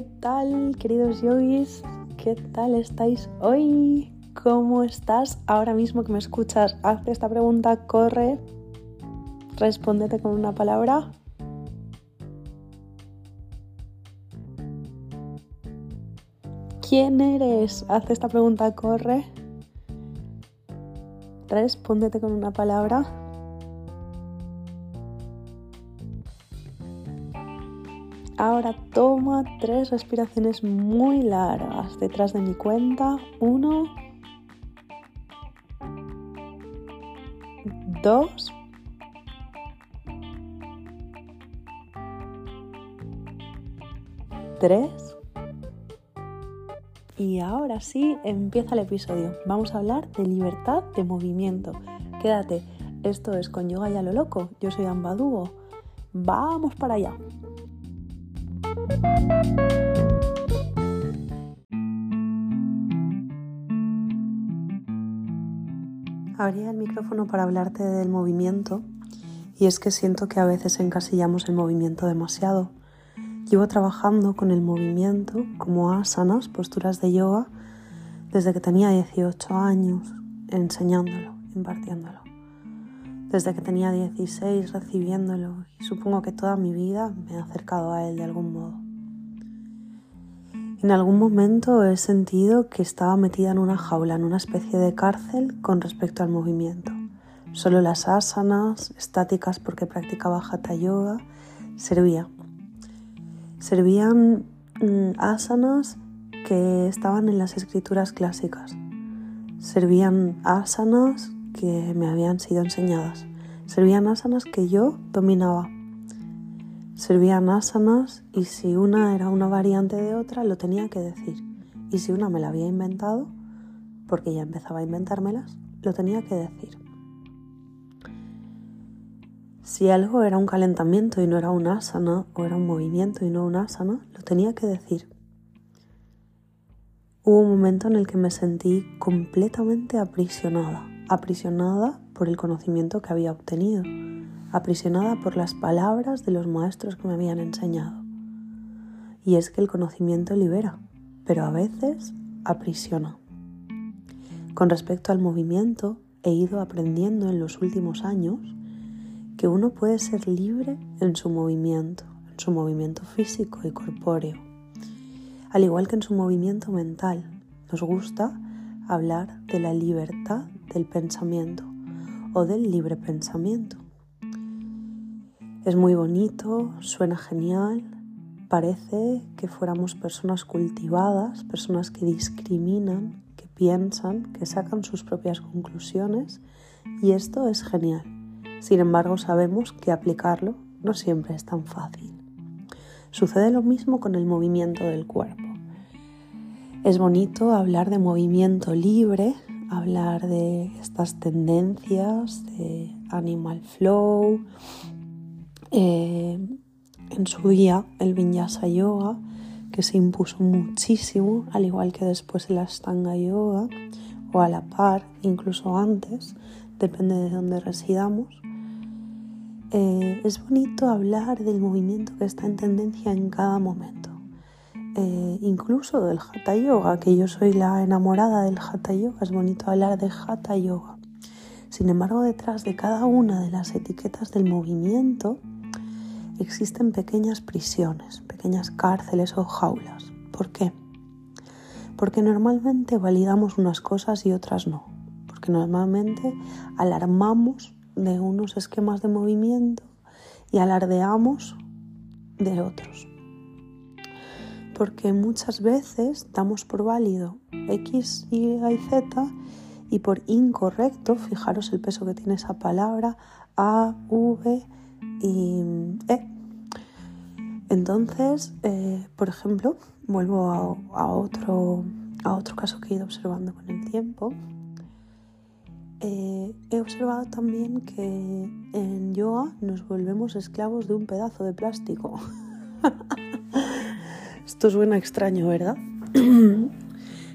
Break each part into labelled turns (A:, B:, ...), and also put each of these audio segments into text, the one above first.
A: ¿Qué tal, queridos yogis? ¿Qué tal estáis hoy? ¿Cómo estás ahora mismo que me escuchas? Haz esta pregunta, corre, respóndete con una palabra. ¿Quién eres? Haz esta pregunta, corre. Respóndete con una palabra. Ahora toma tres respiraciones muy largas detrás de mi cuenta. Uno. Dos. Tres. Y ahora sí, empieza el episodio. Vamos a hablar de libertad de movimiento. Quédate, esto es con yoga y a lo loco. Yo soy Ambadugo. Vamos para allá. Abría el micrófono para hablarte del movimiento y es que siento que a veces encasillamos el movimiento demasiado. Llevo trabajando con el movimiento como asanas, posturas de yoga, desde que tenía 18 años, enseñándolo, impartiéndolo desde que tenía 16 recibiéndolo y supongo que toda mi vida me he acercado a él de algún modo. En algún momento he sentido que estaba metida en una jaula, en una especie de cárcel con respecto al movimiento. Solo las asanas, estáticas porque practicaba hatha yoga, servían. Servían mm, asanas que estaban en las escrituras clásicas. Servían asanas que me habían sido enseñadas. Servían asanas que yo dominaba. Servían asanas y si una era una variante de otra, lo tenía que decir. Y si una me la había inventado, porque ya empezaba a inventármelas, lo tenía que decir. Si algo era un calentamiento y no era un asana, o era un movimiento y no un asana, lo tenía que decir. Hubo un momento en el que me sentí completamente aprisionada aprisionada por el conocimiento que había obtenido, aprisionada por las palabras de los maestros que me habían enseñado. Y es que el conocimiento libera, pero a veces aprisiona. Con respecto al movimiento, he ido aprendiendo en los últimos años que uno puede ser libre en su movimiento, en su movimiento físico y corpóreo, al igual que en su movimiento mental. Nos gusta hablar de la libertad del pensamiento o del libre pensamiento. Es muy bonito, suena genial, parece que fuéramos personas cultivadas, personas que discriminan, que piensan, que sacan sus propias conclusiones y esto es genial. Sin embargo, sabemos que aplicarlo no siempre es tan fácil. Sucede lo mismo con el movimiento del cuerpo. Es bonito hablar de movimiento libre, hablar de estas tendencias de animal flow. Eh, en su día, el vinyasa yoga, que se impuso muchísimo, al igual que después el ashtanga yoga, o a la par, incluso antes, depende de dónde residamos. Eh, es bonito hablar del movimiento que está en tendencia en cada momento. Eh, incluso del Hatha Yoga, que yo soy la enamorada del Hatha Yoga, es bonito hablar de Hatha Yoga. Sin embargo, detrás de cada una de las etiquetas del movimiento existen pequeñas prisiones, pequeñas cárceles o jaulas. ¿Por qué? Porque normalmente validamos unas cosas y otras no. Porque normalmente alarmamos de unos esquemas de movimiento y alardeamos de otros porque muchas veces damos por válido X, Y y Z y por incorrecto, fijaros el peso que tiene esa palabra, A, V y E. Entonces, eh, por ejemplo, vuelvo a, otro, a otro caso que he ido observando con el tiempo. Eh, he observado también que en yoga nos volvemos esclavos de un pedazo de plástico. Esto suena extraño, ¿verdad?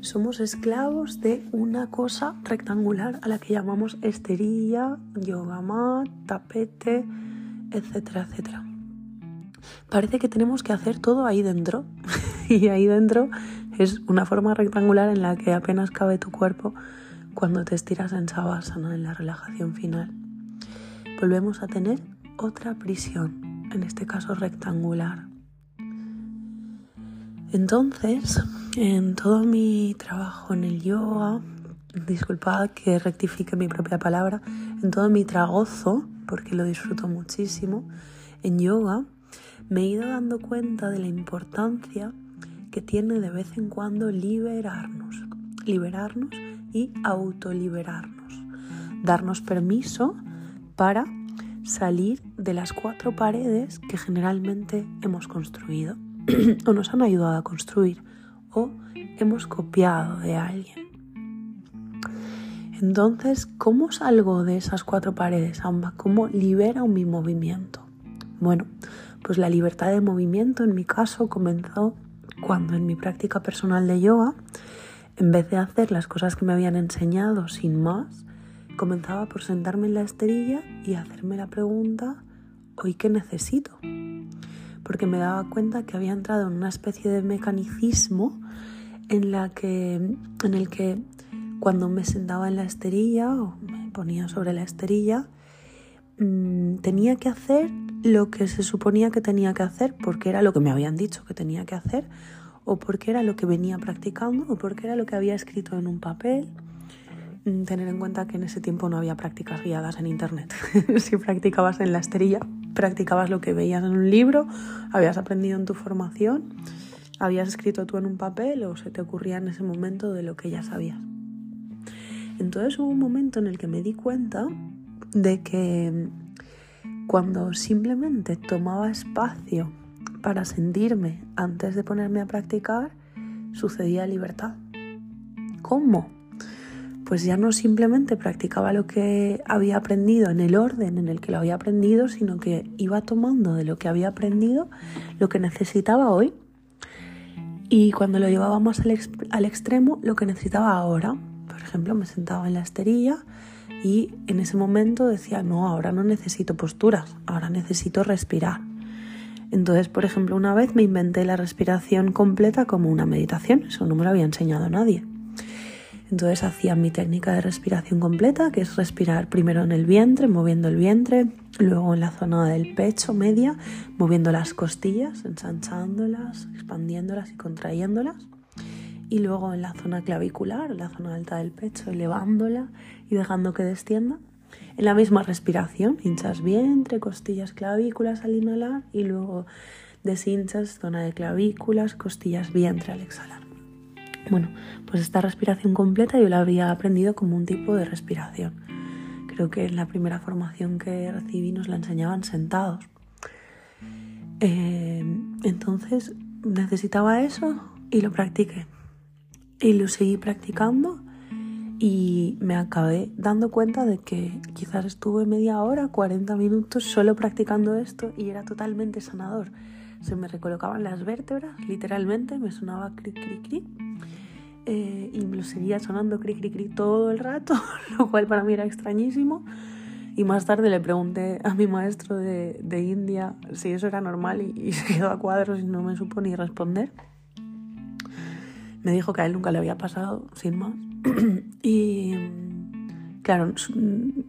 A: Somos esclavos de una cosa rectangular a la que llamamos esterilla, yoga mat, tapete, etcétera, etcétera. Parece que tenemos que hacer todo ahí dentro y ahí dentro es una forma rectangular en la que apenas cabe tu cuerpo cuando te estiras en Savasana, en la relajación final. Volvemos a tener otra prisión, en este caso rectangular. Entonces, en todo mi trabajo en el yoga, disculpad que rectifique mi propia palabra, en todo mi tragozo, porque lo disfruto muchísimo, en yoga me he ido dando cuenta de la importancia que tiene de vez en cuando liberarnos, liberarnos y autoliberarnos, darnos permiso para salir de las cuatro paredes que generalmente hemos construido o nos han ayudado a construir o hemos copiado de alguien. Entonces, ¿cómo salgo de esas cuatro paredes, ambas? ¿Cómo libero mi movimiento? Bueno, pues la libertad de movimiento en mi caso comenzó cuando en mi práctica personal de yoga, en vez de hacer las cosas que me habían enseñado sin más, comenzaba por sentarme en la esterilla y hacerme la pregunta, ¿hoy qué necesito? Porque me daba cuenta que había entrado en una especie de mecanicismo en, la que, en el que cuando me sentaba en la esterilla o me ponía sobre la esterilla, mm, tenía que hacer lo que se suponía que tenía que hacer porque era lo que me habían dicho que tenía que hacer o porque era lo que venía practicando o porque era lo que había escrito en un papel. Mm, tener en cuenta que en ese tiempo no había prácticas guiadas en internet. si practicabas en la esterilla, practicabas lo que veías en un libro, habías aprendido en tu formación, habías escrito tú en un papel o se te ocurría en ese momento de lo que ya sabías. Entonces hubo un momento en el que me di cuenta de que cuando simplemente tomaba espacio para sentirme antes de ponerme a practicar, sucedía libertad. ¿Cómo? Pues ya no simplemente practicaba lo que había aprendido en el orden en el que lo había aprendido, sino que iba tomando de lo que había aprendido lo que necesitaba hoy y cuando lo llevaba más al, al extremo, lo que necesitaba ahora. Por ejemplo, me sentaba en la esterilla y en ese momento decía, no, ahora no necesito posturas, ahora necesito respirar. Entonces, por ejemplo, una vez me inventé la respiración completa como una meditación, eso no me lo había enseñado nadie. Entonces hacía mi técnica de respiración completa, que es respirar primero en el vientre, moviendo el vientre, luego en la zona del pecho media, moviendo las costillas, ensanchándolas, expandiéndolas y contrayéndolas y luego en la zona clavicular, en la zona alta del pecho, elevándola y dejando que descienda. En la misma respiración, hinchas vientre, costillas, clavículas al inhalar y luego deshinchas zona de clavículas, costillas, vientre al exhalar. Bueno, pues esta respiración completa yo la había aprendido como un tipo de respiración. Creo que en la primera formación que recibí nos la enseñaban sentados. Eh, entonces necesitaba eso y lo practiqué. Y lo seguí practicando y me acabé dando cuenta de que quizás estuve media hora, 40 minutos solo practicando esto y era totalmente sanador. Se me recolocaban las vértebras, literalmente, me sonaba cric, cric, cric. Eh, y lo seguía sonando cric, cric, cric todo el rato, lo cual para mí era extrañísimo. Y más tarde le pregunté a mi maestro de, de India si eso era normal y, y se quedó a cuadros y no me supo ni responder me dijo que a él nunca le había pasado, sin más. y claro,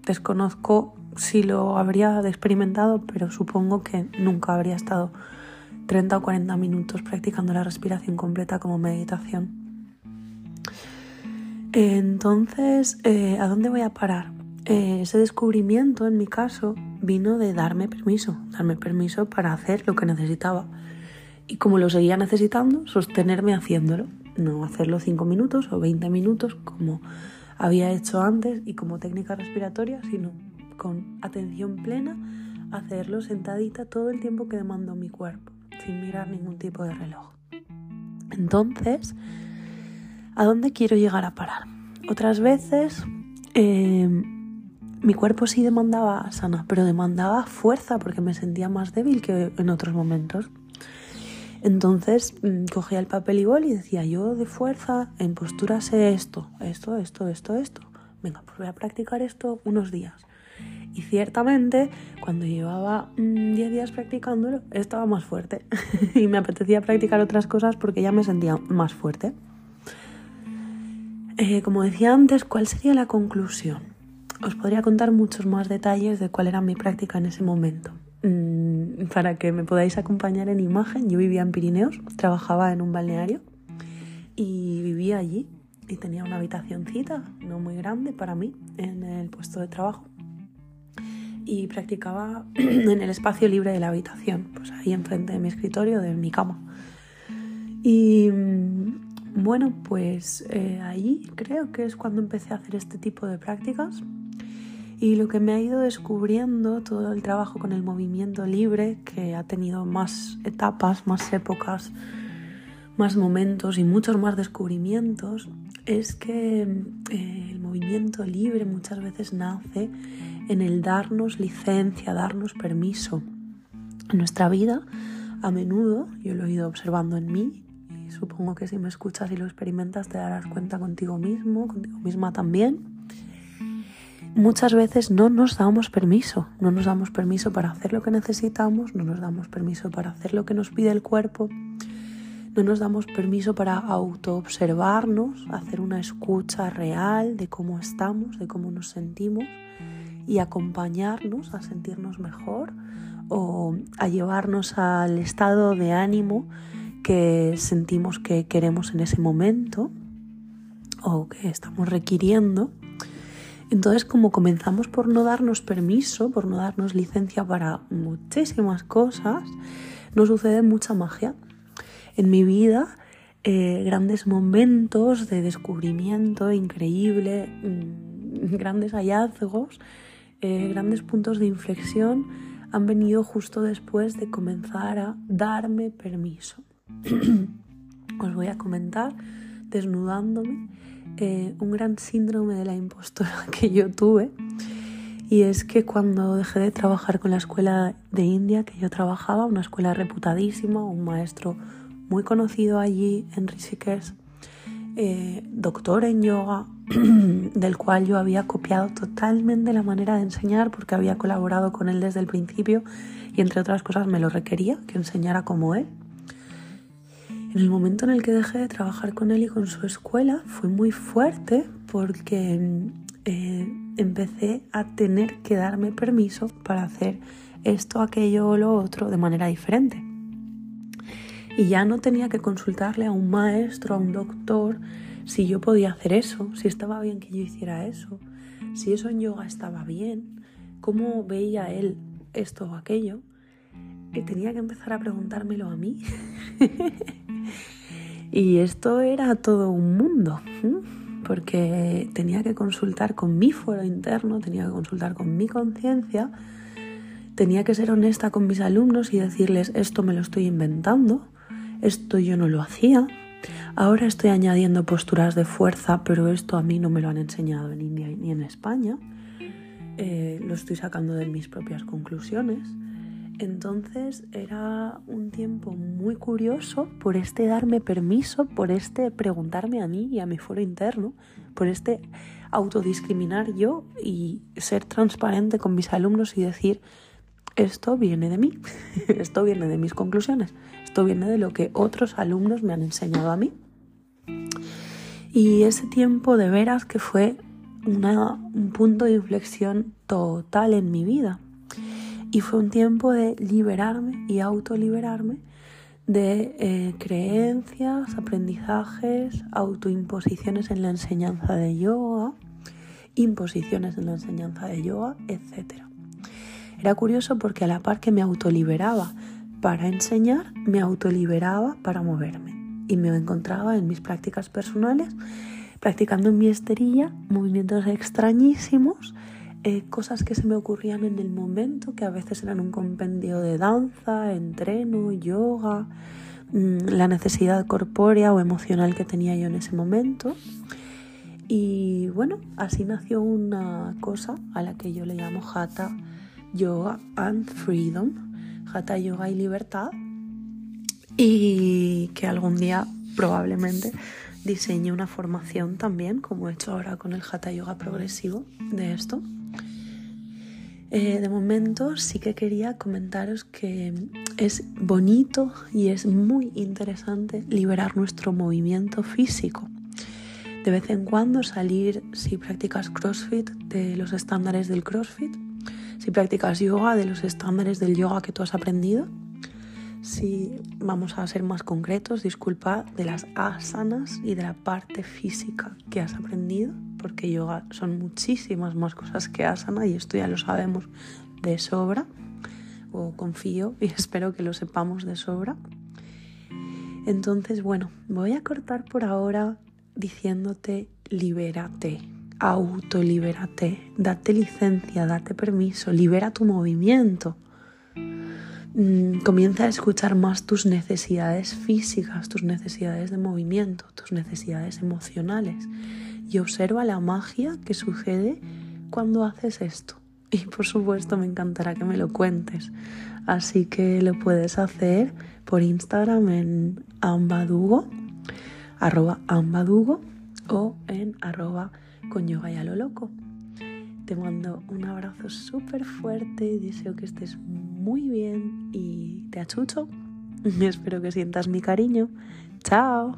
A: desconozco si lo habría experimentado, pero supongo que nunca habría estado 30 o 40 minutos practicando la respiración completa como meditación. Entonces, eh, ¿a dónde voy a parar? Eh, ese descubrimiento, en mi caso, vino de darme permiso, darme permiso para hacer lo que necesitaba. Y como lo seguía necesitando, sostenerme haciéndolo no hacerlo 5 minutos o 20 minutos como había hecho antes y como técnica respiratoria, sino con atención plena hacerlo sentadita todo el tiempo que demandó mi cuerpo, sin mirar ningún tipo de reloj. Entonces, ¿a dónde quiero llegar a parar? Otras veces eh, mi cuerpo sí demandaba sana, pero demandaba fuerza porque me sentía más débil que en otros momentos. Entonces mm, cogía el papel y bol y decía, yo de fuerza, en postura sé esto, esto, esto, esto, esto. Venga, pues voy a practicar esto unos días. Y ciertamente, cuando llevaba 10 mm, días practicándolo, estaba más fuerte. y me apetecía practicar otras cosas porque ya me sentía más fuerte. Eh, como decía antes, ¿cuál sería la conclusión? Os podría contar muchos más detalles de cuál era mi práctica en ese momento. Mm, para que me podáis acompañar en imagen, yo vivía en Pirineos, trabajaba en un balneario y vivía allí y tenía una habitacióncita no muy grande para mí en el puesto de trabajo y practicaba en el espacio libre de la habitación, pues ahí enfrente de mi escritorio, de mi cama. Y mm, bueno, pues eh, ahí creo que es cuando empecé a hacer este tipo de prácticas. Y lo que me ha ido descubriendo todo el trabajo con el movimiento libre, que ha tenido más etapas, más épocas, más momentos y muchos más descubrimientos, es que eh, el movimiento libre muchas veces nace en el darnos licencia, darnos permiso. En nuestra vida, a menudo, yo lo he ido observando en mí, supongo que si me escuchas y lo experimentas te darás cuenta contigo mismo, contigo misma también. Muchas veces no nos damos permiso, no nos damos permiso para hacer lo que necesitamos, no nos damos permiso para hacer lo que nos pide el cuerpo, no nos damos permiso para autoobservarnos, hacer una escucha real de cómo estamos, de cómo nos sentimos y acompañarnos a sentirnos mejor o a llevarnos al estado de ánimo que sentimos que queremos en ese momento o que estamos requiriendo. Entonces, como comenzamos por no darnos permiso, por no darnos licencia para muchísimas cosas, no sucede mucha magia. En mi vida, eh, grandes momentos de descubrimiento increíble, mm, grandes hallazgos, eh, grandes puntos de inflexión han venido justo después de comenzar a darme permiso. Os voy a comentar, desnudándome, eh, un gran síndrome de la impostora que yo tuve. Y es que cuando dejé de trabajar con la escuela de India que yo trabajaba, una escuela reputadísima, un maestro muy conocido allí en Rishikesh, eh, doctor en yoga, del cual yo había copiado totalmente la manera de enseñar porque había colaborado con él desde el principio y entre otras cosas me lo requería, que enseñara como él. En el momento en el que dejé de trabajar con él y con su escuela fue muy fuerte porque eh, empecé a tener que darme permiso para hacer esto, aquello o lo otro de manera diferente. Y ya no tenía que consultarle a un maestro, a un doctor, si yo podía hacer eso, si estaba bien que yo hiciera eso, si eso en yoga estaba bien, cómo veía él esto o aquello. Y tenía que empezar a preguntármelo a mí. y esto era todo un mundo, porque tenía que consultar con mi fuero interno, tenía que consultar con mi conciencia, tenía que ser honesta con mis alumnos y decirles esto me lo estoy inventando, esto yo no lo hacía. Ahora estoy añadiendo posturas de fuerza, pero esto a mí no me lo han enseñado en India ni en España. Eh, lo estoy sacando de mis propias conclusiones. Entonces era un tiempo muy curioso por este darme permiso, por este preguntarme a mí y a mi foro interno, por este autodiscriminar yo y ser transparente con mis alumnos y decir, esto viene de mí, esto viene de mis conclusiones, esto viene de lo que otros alumnos me han enseñado a mí. Y ese tiempo de veras que fue un punto de inflexión total en mi vida. Y fue un tiempo de liberarme y autoliberarme de eh, creencias, aprendizajes, autoimposiciones en la enseñanza de yoga, imposiciones en la enseñanza de yoga, etc. Era curioso porque a la par que me autoliberaba para enseñar, me autoliberaba para moverme. Y me encontraba en mis prácticas personales, practicando en mi esterilla movimientos extrañísimos, eh, cosas que se me ocurrían en el momento, que a veces eran un compendio de danza, entreno, yoga, mm, la necesidad corpórea o emocional que tenía yo en ese momento. Y bueno, así nació una cosa a la que yo le llamo Hatha Yoga and Freedom, Hatha Yoga y Libertad, y que algún día probablemente diseñe una formación también, como he hecho ahora con el Hatha Yoga progresivo de esto. Eh, de momento sí que quería comentaros que es bonito y es muy interesante liberar nuestro movimiento físico. De vez en cuando salir, si practicas CrossFit, de los estándares del CrossFit, si practicas yoga, de los estándares del yoga que tú has aprendido, si vamos a ser más concretos, disculpa, de las asanas y de la parte física que has aprendido porque yoga son muchísimas más cosas que asana y esto ya lo sabemos de sobra, o confío y espero que lo sepamos de sobra. Entonces, bueno, voy a cortar por ahora diciéndote libérate, autolibérate, date licencia, date permiso, libera tu movimiento. Mm, comienza a escuchar más tus necesidades físicas, tus necesidades de movimiento, tus necesidades emocionales y observa la magia que sucede cuando haces esto. Y por supuesto me encantará que me lo cuentes. Así que lo puedes hacer por Instagram en ambadugo, arroba ambadugo o en arroba con a lo loco. Te mando un abrazo súper fuerte deseo que estés muy bien y te achucho. Espero que sientas mi cariño. Chao.